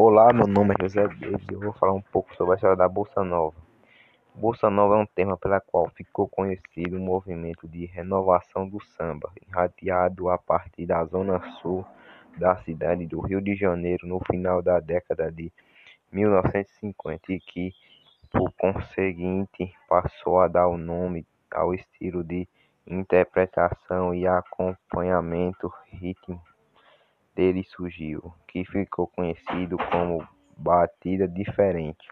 Olá, meu nome é José David e eu vou falar um pouco sobre a história da Bolsa Nova. Bolsa Nova é um tema pela qual ficou conhecido o movimento de renovação do samba, irradiado a partir da zona sul da cidade do Rio de Janeiro no final da década de 1950 e que, por conseguinte, passou a dar o nome ao estilo de interpretação e acompanhamento rítmico dele surgiu, que ficou conhecido como batida diferente.